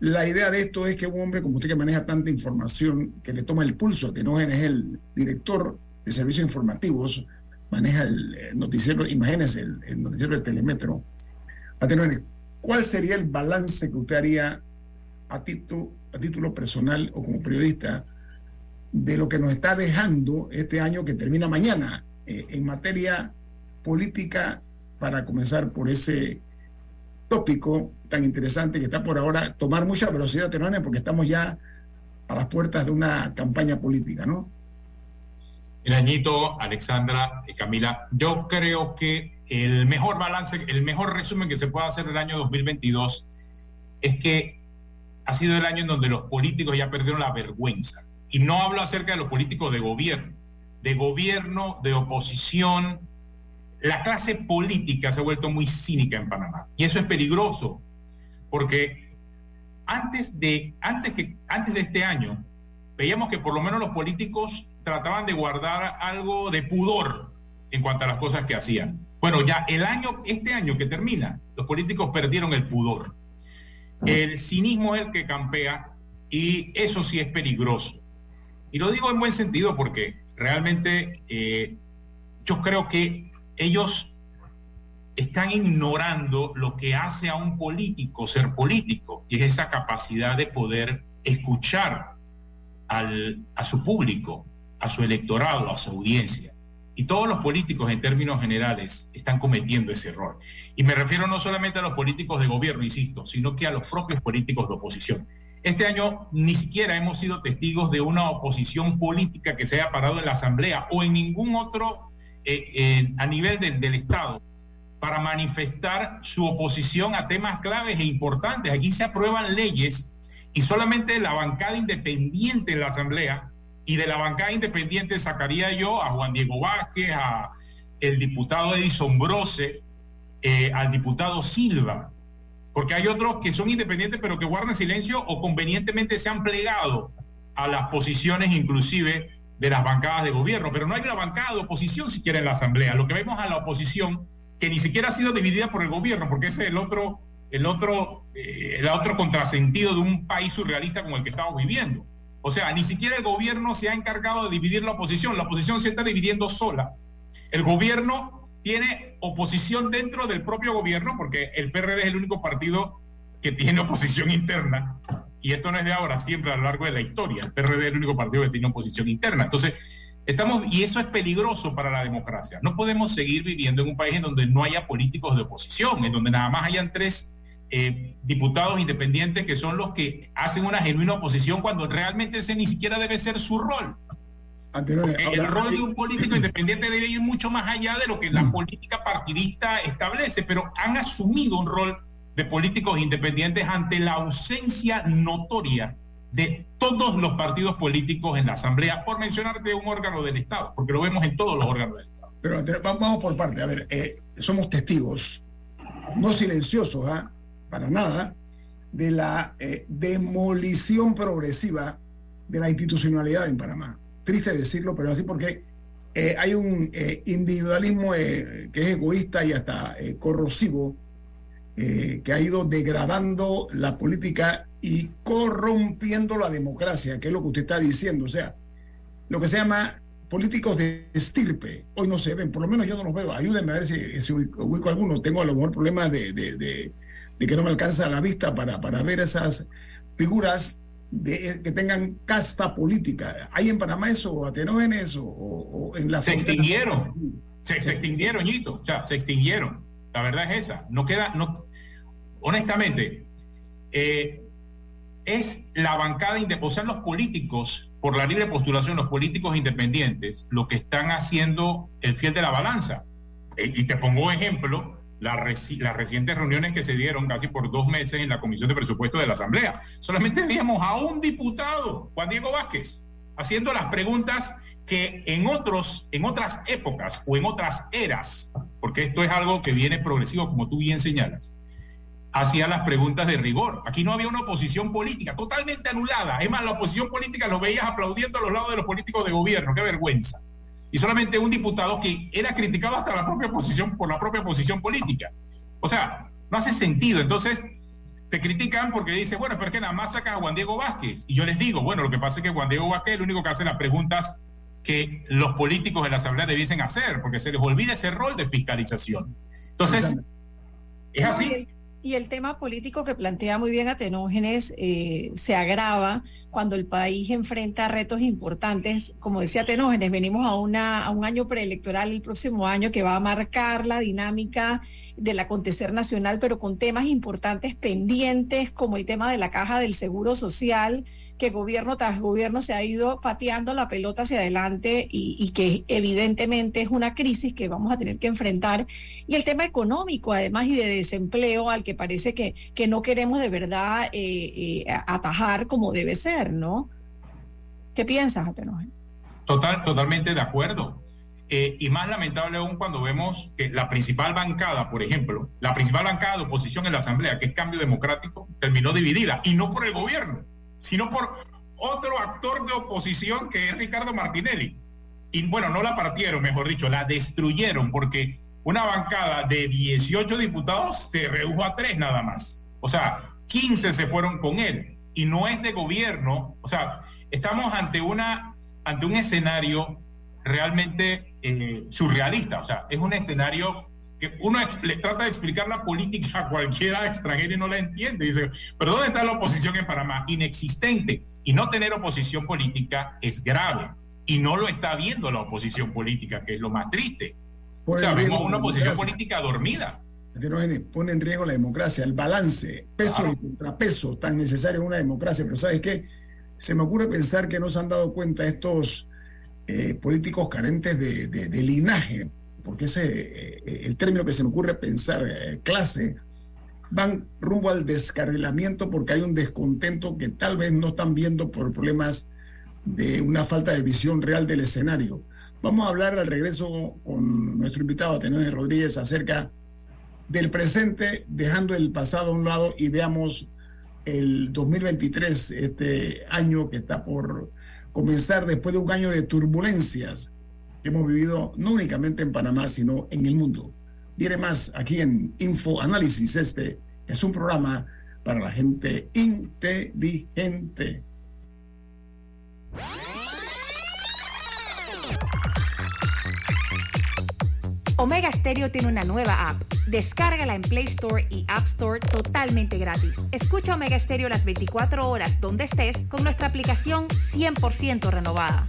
La idea de esto es que un hombre como usted que maneja tanta información, que le toma el pulso, que no es el director de servicios informativos, maneja el noticiero, imagínese, el, noticiero de Telemetro, a ¿cuál sería el balance que usted haría a título, a título personal o como periodista de lo que nos está dejando este año que termina mañana eh, en materia política para comenzar por ese tópico tan interesante que está por ahora tomar mucha velocidad, Tenone, porque estamos ya a las puertas de una campaña política, ¿no? Añito, Alexandra y Camila, yo creo que el mejor balance, el mejor resumen que se puede hacer del año 2022 es que ha sido el año en donde los políticos ya perdieron la vergüenza. Y no hablo acerca de los políticos de gobierno, de gobierno, de oposición, la clase política se ha vuelto muy cínica en Panamá y eso es peligroso porque antes de, antes que, antes de este año veíamos que por lo menos los políticos trataban de guardar algo de pudor en cuanto a las cosas que hacían. Bueno, ya el año, este año que termina, los políticos perdieron el pudor. El cinismo es el que campea y eso sí es peligroso. Y lo digo en buen sentido porque realmente eh, yo creo que ellos están ignorando lo que hace a un político ser político, y es esa capacidad de poder escuchar al, a su público, a su electorado, a su audiencia. Y todos los políticos en términos generales están cometiendo ese error. Y me refiero no solamente a los políticos de gobierno, insisto, sino que a los propios políticos de oposición. Este año ni siquiera hemos sido testigos de una oposición política que se haya parado en la Asamblea o en ningún otro eh, a nivel del, Estado para manifestar su oposición a temas claves e importantes. Aquí se aprueban leyes y solamente la bancada independiente en la Asamblea y de la bancada independiente sacaría yo a Juan Diego Vázquez, a el diputado Edison Brose, eh, al diputado Silva, porque hay otros que son independientes pero que guardan silencio o convenientemente se han plegado a las posiciones inclusive de las bancadas de gobierno, pero no hay una bancada de oposición siquiera en la Asamblea. Lo que vemos a la oposición, que ni siquiera ha sido dividida por el gobierno, porque ese es el otro, el otro, eh, otro contrasentido de un país surrealista como el que estamos viviendo. O sea, ni siquiera el gobierno se ha encargado de dividir la oposición, la oposición se está dividiendo sola. El gobierno tiene oposición dentro del propio gobierno, porque el PRD es el único partido que tiene oposición interna, y esto no es de ahora, siempre a lo largo de la historia, el PRD es el único partido que tiene oposición interna. Entonces, estamos, y eso es peligroso para la democracia. No podemos seguir viviendo en un país en donde no haya políticos de oposición, en donde nada más hayan tres eh, diputados independientes que son los que hacen una genuina oposición cuando realmente ese ni siquiera debe ser su rol. el rol de un político independiente debe ir mucho más allá de lo que la mm. política partidista establece, pero han asumido un rol de políticos independientes ante la ausencia notoria de todos los partidos políticos en la Asamblea, por mencionarte un órgano del Estado, porque lo vemos en todos los órganos del Estado. Pero vamos por parte, a ver, eh, somos testigos, no silenciosos, ¿ah? para nada, de la eh, demolición progresiva de la institucionalidad en Panamá. Triste decirlo, pero así porque eh, hay un eh, individualismo que es egoísta y hasta corrosivo que ha ido degradando la política y corrompiendo la democracia, que es lo que usted está diciendo. O sea, lo que se llama políticos de estirpe, hoy no se ven, por lo menos yo no los veo. Ayúdenme a ver si, si ubico, alguno. Tengo a lo mejor problemas de de que no me alcanza la vista para, para ver esas figuras de, que tengan casta política. ¿Hay en Panamá eso, atenógenes o, o en la Se extinguieron, se, se, extinguieron, Ñito, o sea, se extinguieron. La verdad es esa. No queda, no, honestamente, eh, es la bancada o sea, los políticos, por la libre postulación, los políticos independientes, lo que están haciendo el fiel de la balanza. Eh, y te pongo ejemplo, las recientes reuniones que se dieron casi por dos meses en la Comisión de Presupuesto de la Asamblea. Solamente teníamos a un diputado, Juan Diego Vázquez, haciendo las preguntas que en, otros, en otras épocas o en otras eras, porque esto es algo que viene progresivo, como tú bien señalas, hacía las preguntas de rigor. Aquí no había una oposición política, totalmente anulada. Es más, la oposición política lo veías aplaudiendo a los lados de los políticos de gobierno. Qué vergüenza y solamente un diputado que era criticado hasta la propia oposición por la propia oposición política. O sea, no hace sentido. Entonces, te critican porque dice, bueno, pero es que nada más saca a Juan Diego Vázquez. Y yo les digo, bueno, lo que pasa es que Juan Diego Vázquez es el único que hace las preguntas que los políticos de la Asamblea debiesen hacer, porque se les olvida ese rol de fiscalización. Entonces, es así. Y el tema político que plantea muy bien Atenógenes eh, se agrava cuando el país enfrenta retos importantes. Como decía Atenógenes, venimos a, una, a un año preelectoral el próximo año que va a marcar la dinámica del acontecer nacional, pero con temas importantes pendientes como el tema de la caja del Seguro Social, que gobierno tras gobierno se ha ido pateando la pelota hacia adelante y, que evidentemente es una crisis que vamos a tener que enfrentar. Y el tema económico, además, y de desempleo al que parece que, que no queremos de verdad eh, eh, atajar como debe ser, ¿no? ¿Qué piensas, Atenoje? Total, totalmente de acuerdo. Eh, y más lamentable aún cuando vemos que la principal bancada, por ejemplo, la principal bancada de oposición en la Asamblea, que es Cambio Democrático, terminó dividida, y no por el gobierno, sino por otro actor de oposición que es Ricardo Martinelli. Y bueno, no la partieron, mejor dicho, la destruyeron porque una bancada de 18 diputados se redujo a tres nada más. O sea, 15 se fueron con él. Y no es de gobierno. O sea, estamos ante, una, ante un escenario realmente eh, surrealista. O sea, es un escenario que uno le trata de explicar la política a cualquiera extranjero y no la entiende. Dice, pero ¿dónde está la oposición en Panamá? Inexistente. Y no tener oposición política es grave. Y no lo está viendo la oposición política, que es lo más triste. o sea, vemos una oposición política dormida. Pone en riesgo la democracia, el balance, peso y contrapeso tan necesario en una democracia. Pero ¿sabes qué? Se me ocurre pensar que no se han dado cuenta estos eh, políticos carentes de, de linaje porque ese eh, el término que se me ocurre pensar, eh, clase, van rumbo al descarrilamiento porque hay un descontento que tal vez no están viendo por problemas de una falta de visión real del escenario. Vamos a hablar al regreso con nuestro invitado, Tenés Rodríguez, acerca del presente, dejando el pasado a un lado y veamos el 2023, este año que está por comenzar después de un año de turbulencias hemos vivido no únicamente en Panamá, sino en el mundo. Viene más aquí en Info Análisis. Este es un programa para la gente inteligente. Omega Stereo tiene una nueva app. Descárgala en Play Store y App Store totalmente gratis. Escucha Omega Stereo las 24 horas donde estés con nuestra aplicación 100% renovada.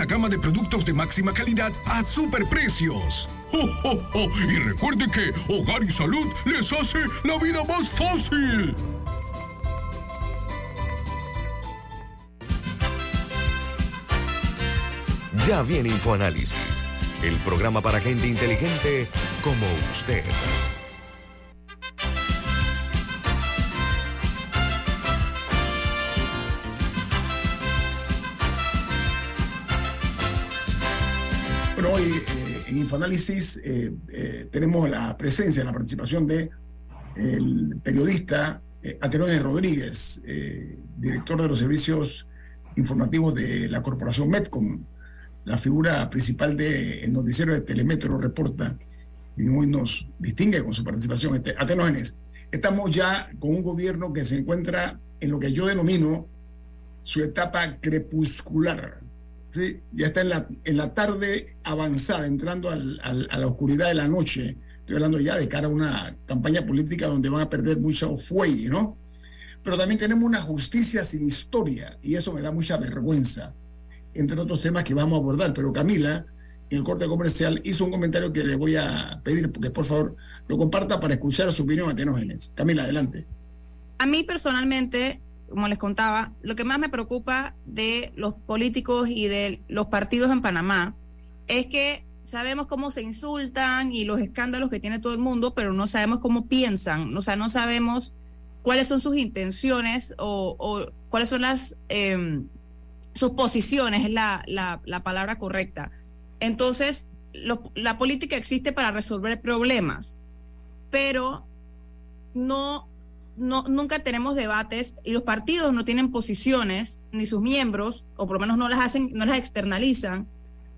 gama de productos de máxima calidad a superprecios. ¡Oh, oh, oh! Y recuerde que Hogar y Salud les hace la vida más fácil. Ya viene InfoAnálisis, el programa para gente inteligente como usted. Bueno, hoy eh, en Infoanálisis eh, eh, tenemos la presencia, la participación de el periodista eh, Aterones Rodríguez, eh, director de los servicios informativos de la corporación Metcom, la figura principal del noticiero de Telemetro reporta y hoy nos distingue con su participación. Este, Atenógenes, estamos ya con un gobierno que se encuentra en lo que yo denomino su etapa crepuscular. ¿Sí? Ya está en la, en la tarde avanzada, entrando al, a la oscuridad de la noche. Estoy hablando ya de cara a una campaña política donde van a perder mucho fuelle, ¿no? Pero también tenemos una justicia sin historia y eso me da mucha vergüenza, entre otros temas que vamos a abordar. Pero Camila, en el corte comercial, hizo un comentario que le voy a pedir que por favor lo comparta para escuchar su opinión a Tenógenes. Camila, adelante. A mí personalmente, como les contaba, lo que más me preocupa de los políticos y de los partidos en Panamá es que sabemos cómo se insultan y los escándalos que tiene todo el mundo, pero no sabemos cómo piensan, o sea, no sabemos cuáles son sus intenciones o, cuáles son las eh, sus posiciones, es la, la, la palabra correcta. Entonces, la política existe para resolver problemas, pero no, no, nunca tenemos debates y los partidos no tienen posiciones, ni sus miembros, o por lo menos no las hacen, no las externalizan,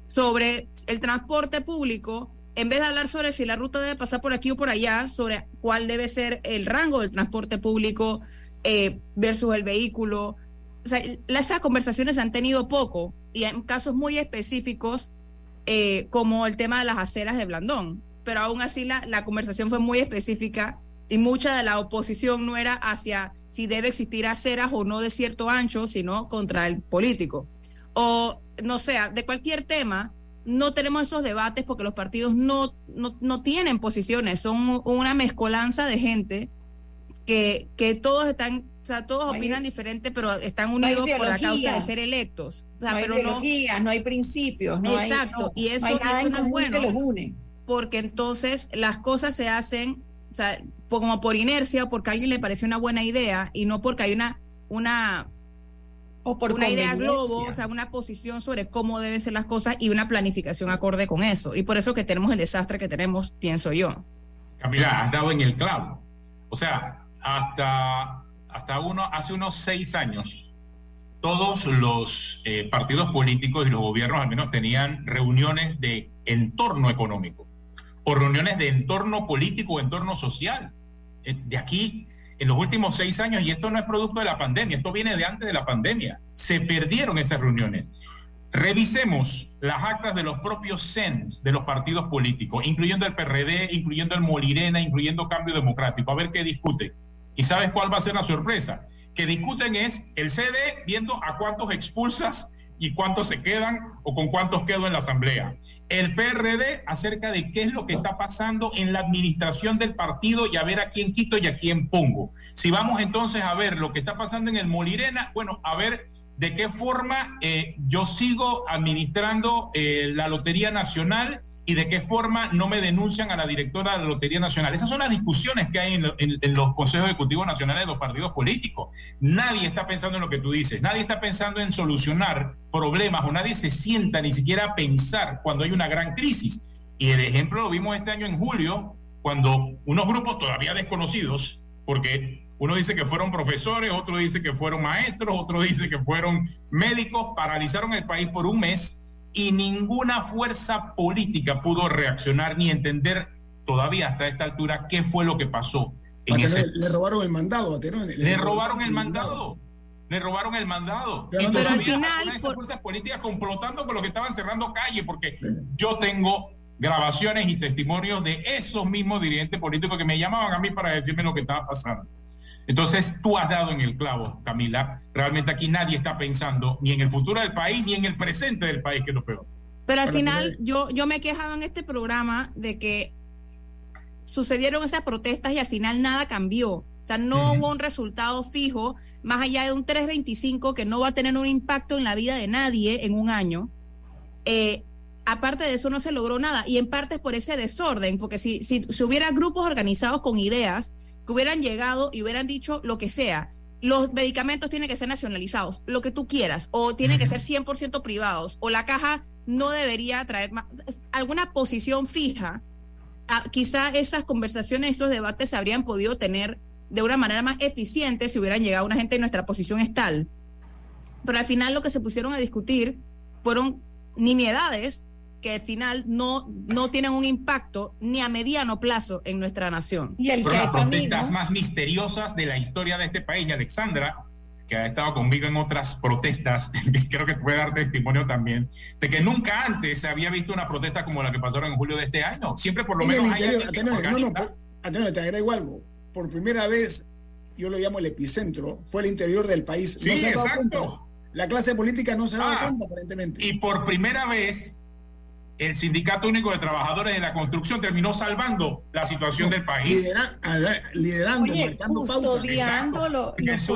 sobre el transporte público, en vez de hablar sobre si la ruta debe pasar por aquí o por allá, sobre cuál debe ser el rango del transporte público eh, versus el vehículo. O sea, esas conversaciones se han tenido poco y en casos muy específicos, eh, como el tema de las aceras de Blandón. Pero aún así la, la conversación fue muy específica y mucha de la oposición no era hacia si debe existir aceras o no de cierto ancho, sino contra el político. O no sea, de cualquier tema, no tenemos esos debates porque los partidos no, no, no tienen posiciones, son una mezcolanza de gente que, que todos están, o sea, todos No hay- opinan diferente, pero están unidos por la causa de ser electos. O sea, no hay pero ideologías, no hay principios, no hay- Exacto, no- y eso, no hay eso es bueno porque entonces las cosas se hacen, o sea, por- como por inercia o porque a alguien le pareció una buena idea y no porque hay una, una, o por una idea globo, o sea, una posición sobre cómo deben ser las cosas y una planificación acorde con eso. Y por eso que tenemos el desastre que tenemos, pienso yo. Camila, has dado en el clavo. O sea, hasta, hasta uno, hace unos seis años, todos los eh, partidos políticos y los gobiernos al menos tenían reuniones de entorno económico o reuniones de entorno político o entorno social. De aquí, en los últimos seis años, y esto no es producto de la pandemia, esto viene de antes de la pandemia, se perdieron esas reuniones. Revisemos las actas de los propios CENS de los partidos políticos, incluyendo el PRD, incluyendo el Molirena, incluyendo Cambio Democrático, a ver qué discute. ¿Y sabes cuál va a ser la sorpresa? que discuten es el CD viendo a cuántos expulsas y cuántos se quedan o con cuántos quedo en la asamblea. El PRD acerca de qué es lo que está pasando en la administración del partido y a ver a quién quito y a quién pongo. Si vamos entonces a ver lo que está pasando en el Molirena, bueno, a ver de qué forma eh, yo sigo administrando eh, la Lotería Nacional y de qué forma no me denuncian a la directora de la Lotería Nacional. Esas son las discusiones que hay en, los consejos ejecutivos nacionales de los partidos políticos. Nadie está pensando en lo que tú dices, nadie está pensando en solucionar problemas o nadie se sienta ni siquiera a pensar cuando hay una gran crisis. Y el ejemplo lo vimos este año en julio, cuando unos grupos todavía desconocidos, porque uno dice que fueron profesores, otro dice que fueron maestros, otro dice que fueron médicos, paralizaron el país por un mes y ninguna fuerza política pudo reaccionar ni entender todavía hasta esta altura qué fue lo que pasó. En ese... Le robaron el mandado, Le, le robaron el mandado. Le robaron el mandado. y todavía al final, esas fuerzas políticas complotando con lo que estaban cerrando calle, porque yo tengo grabaciones y testimonios de esos mismos dirigentes políticos que me llamaban a mí para decirme lo que estaba pasando. Entonces, tú has dado en el clavo, Camila. Realmente aquí nadie está pensando ni en el futuro del país ni en el presente del país, que es lo peor. Pero al final, yo, yo me quejaba en este programa de que sucedieron esas protestas y al final nada cambió. O sea, no hubo un resultado fijo, más allá de un 325 que no va a tener un impacto en la vida de nadie en un año. Eh, aparte de eso, no se logró nada. Y en parte es por ese desorden, porque si, si, si hubiera grupos organizados con ideas, que hubieran llegado y hubieran dicho lo que sea. Los medicamentos tienen que ser nacionalizados, lo que tú quieras, o tienen que ser 100% privados, o la caja no debería traer más, alguna posición fija. Ah, quizá esas conversaciones, esos debates se habrían podido tener de una manera más eficiente si hubieran llegado una gente y nuestra posición es tal. Pero al final lo que se pusieron a discutir fueron nimiedades que al final no, no tienen un impacto ni a mediano plazo en nuestra nación. Y el que las protestas más misteriosas de la historia de este país, y Alexandra, que ha estado conmigo en otras protestas, creo que puede dar testimonio también, de que nunca antes se había visto una protesta como la que pasaron en julio de este año. Siempre por lo menos hay no, te agrego algo. Por primera vez, yo lo llamo el epicentro, fue el interior del país. Sí, exacto. La clase política no se ha dado ah, cuenta, aparentemente. Y por primera vez el Sindicato Único de Trabajadores de la Construcción terminó salvando la situación del país. liderando, marcando custodiando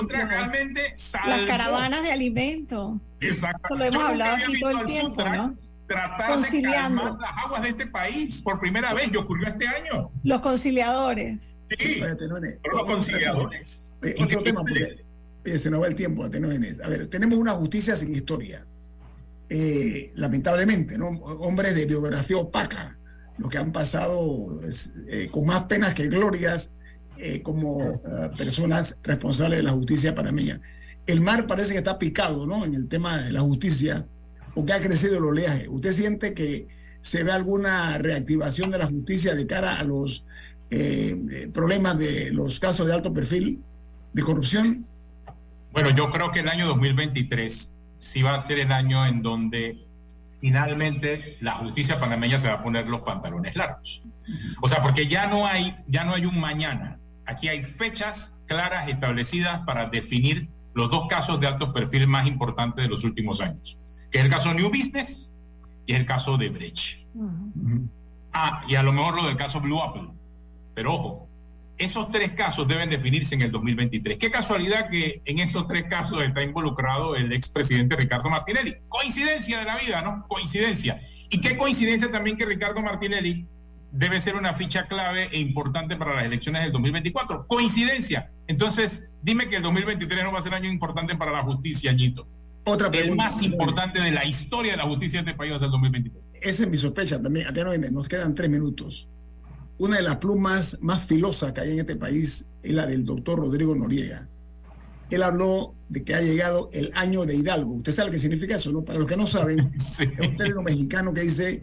realmente las caravanas de alimentos. Exacto. Lo hemos hablado aquí todo el tiempo, ¿no? Tratar de calmar las aguas de este país por primera vez y ocurrió este año. Los conciliadores. Sí, los conciliadores. otro tema, porque se nos va el tiempo, A ver, tenemos una justicia sin historia eh, lamentablemente, ¿no? hombres de biografía opaca, los que han pasado eh, con más penas que glorias eh, como personas responsables de la justicia panameña. El mar parece que está picado ¿no? en el tema de la justicia, porque ha crecido el oleaje. ¿Usted siente que se ve alguna reactivación de la justicia de cara a los problemas de los casos de alto perfil de corrupción? Bueno, yo creo que el año 2023 si va a ser el año en donde finalmente la justicia panameña se va a poner los pantalones largos. O sea, porque ya no hay, ya no hay un mañana. Aquí hay fechas claras establecidas para definir los dos casos de alto perfil más importantes de los últimos años, que es el caso New Business y el caso de Brecht. Ah, y a lo mejor lo del caso Blue Apple. Pero ojo, esos tres casos deben definirse en el 2023. Qué casualidad que en esos tres casos está involucrado el expresidente Ricardo Martinelli. Coincidencia de la vida, ¿no? Coincidencia. Y qué coincidencia también que Ricardo Martinelli debe ser una ficha clave e importante para las elecciones del 2024. Coincidencia. Entonces, dime que el 2023 no va a ser un año importante para la justicia, Ñito. Otra pregunta. El más importante de la historia de la justicia de este país va a ser el 2023. Esa es mi sospecha también. Nos quedan tres minutos. Una de las plumas más filosas que hay en este país es la del doctor Rodrigo Noriega. él habló de que ha llegado el año de Hidalgo. Usted sabe qué significa eso, ¿no? Para los que no saben, es un término mexicano que dice,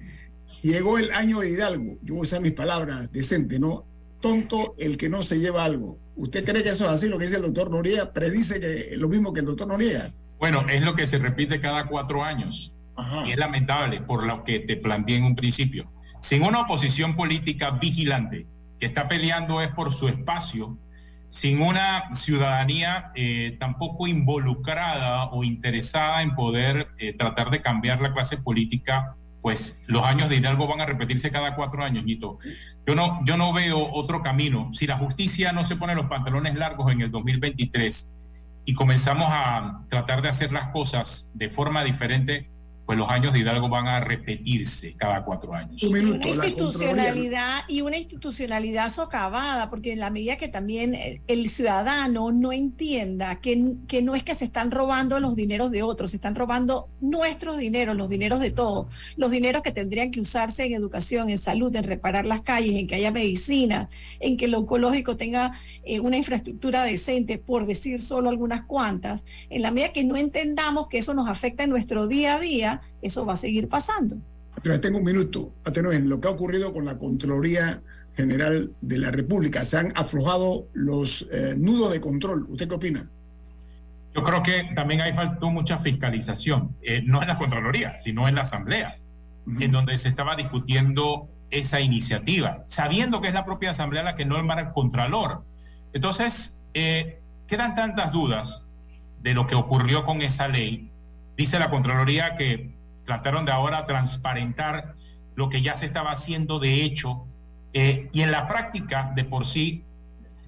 llegó el año de Hidalgo. Yo voy a usar mis palabras decentes, ¿no? Tonto el que no se lleva algo. ¿Usted cree que eso es así? Lo que dice el doctor Noriega predice que lo mismo que el doctor Noriega. Bueno, es lo que se repite cada cuatro años. Y es lamentable por lo que te planteé en un principio. Sin una oposición política vigilante que está peleando es por su espacio, sin una ciudadanía eh, tampoco involucrada o interesada en poder eh, tratar de cambiar la clase política, pues los años de Hidalgo van a repetirse cada cuatro años, Nito. Yo no, yo no veo otro camino. Si la justicia no se pone los pantalones largos en el 2023 y comenzamos a tratar de hacer las cosas de forma diferente, pues los años de Hidalgo van a repetirse cada cuatro años. una institucionalidad y una institucionalidad socavada, porque en la medida que también el, ciudadano no entienda que, que, no es que se están robando los dineros de otros, se están robando nuestros dineros, los dineros de todos, los dineros que tendrían que usarse en educación, en salud, en reparar las calles, en que haya medicina, en que lo oncológico tenga eh, una infraestructura decente, por decir solo algunas cuantas, en la medida que no entendamos que eso nos afecta en nuestro día a día, eso va a seguir pasando. Pero tengo un minuto. en lo que ha ocurrido con la Contraloría General de la República. Se han aflojado los eh, nudos de control. ¿Usted qué opina? Yo creo que también hay faltó mucha fiscalización, eh, no en la Contraloría, sino en la Asamblea, en donde se estaba discutiendo esa iniciativa, sabiendo que es la propia Asamblea la que no el Contralor. Entonces, eh, quedan tantas dudas de lo que ocurrió con esa ley Dice la Contraloría que trataron de ahora transparentar lo que ya se estaba haciendo de hecho eh, y en la práctica de por sí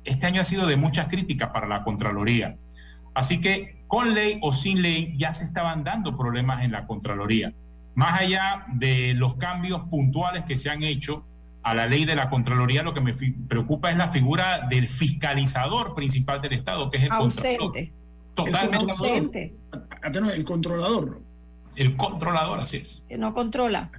este año ha sido de muchas críticas para la Contraloría. Así que con ley o sin ley ya se estaban dando problemas en la Contraloría. Más allá de los cambios puntuales que se han hecho a la ley de la Contraloría, lo que me preocupa es la figura del fiscalizador principal del Estado, que es el Ausente. Totalmente. El, el controlador. El controlador, así es. Que no controla.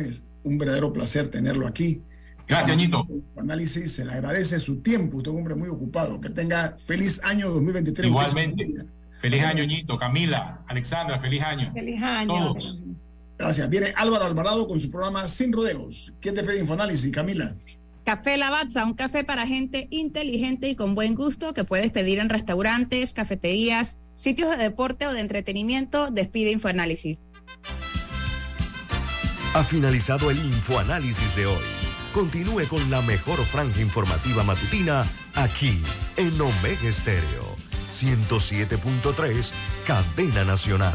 es un verdadero placer tenerlo aquí. Gracias, Ñito. Análisis, se le agradece su tiempo. Usted es un hombre muy ocupado. Que tenga feliz año 2023. Igualmente. Feliz año, Ñito. Camila, Alexandra, feliz año. Feliz año. Gracias. Viene Álvaro Alvarado con su programa Sin Rodeos. ¿Quién te pide Infoanálisis, Camila? Café Lavazza, un café para gente inteligente y con buen gusto que puedes pedir en restaurantes, cafeterías, sitios de deporte o de entretenimiento. Despide Infoanálisis. Ha finalizado el Infoanálisis de hoy. Continúe con la mejor franja informativa matutina aquí en Omega Estéreo 107.3, Cadena Nacional.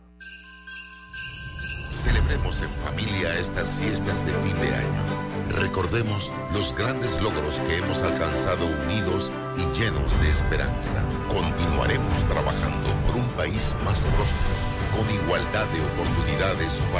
Celebremos en familia estas fiestas de fin de año. Recordemos los grandes logros que hemos alcanzado unidos y llenos de esperanza. Continuaremos trabajando por un país más próspero, con igualdad de oportunidades para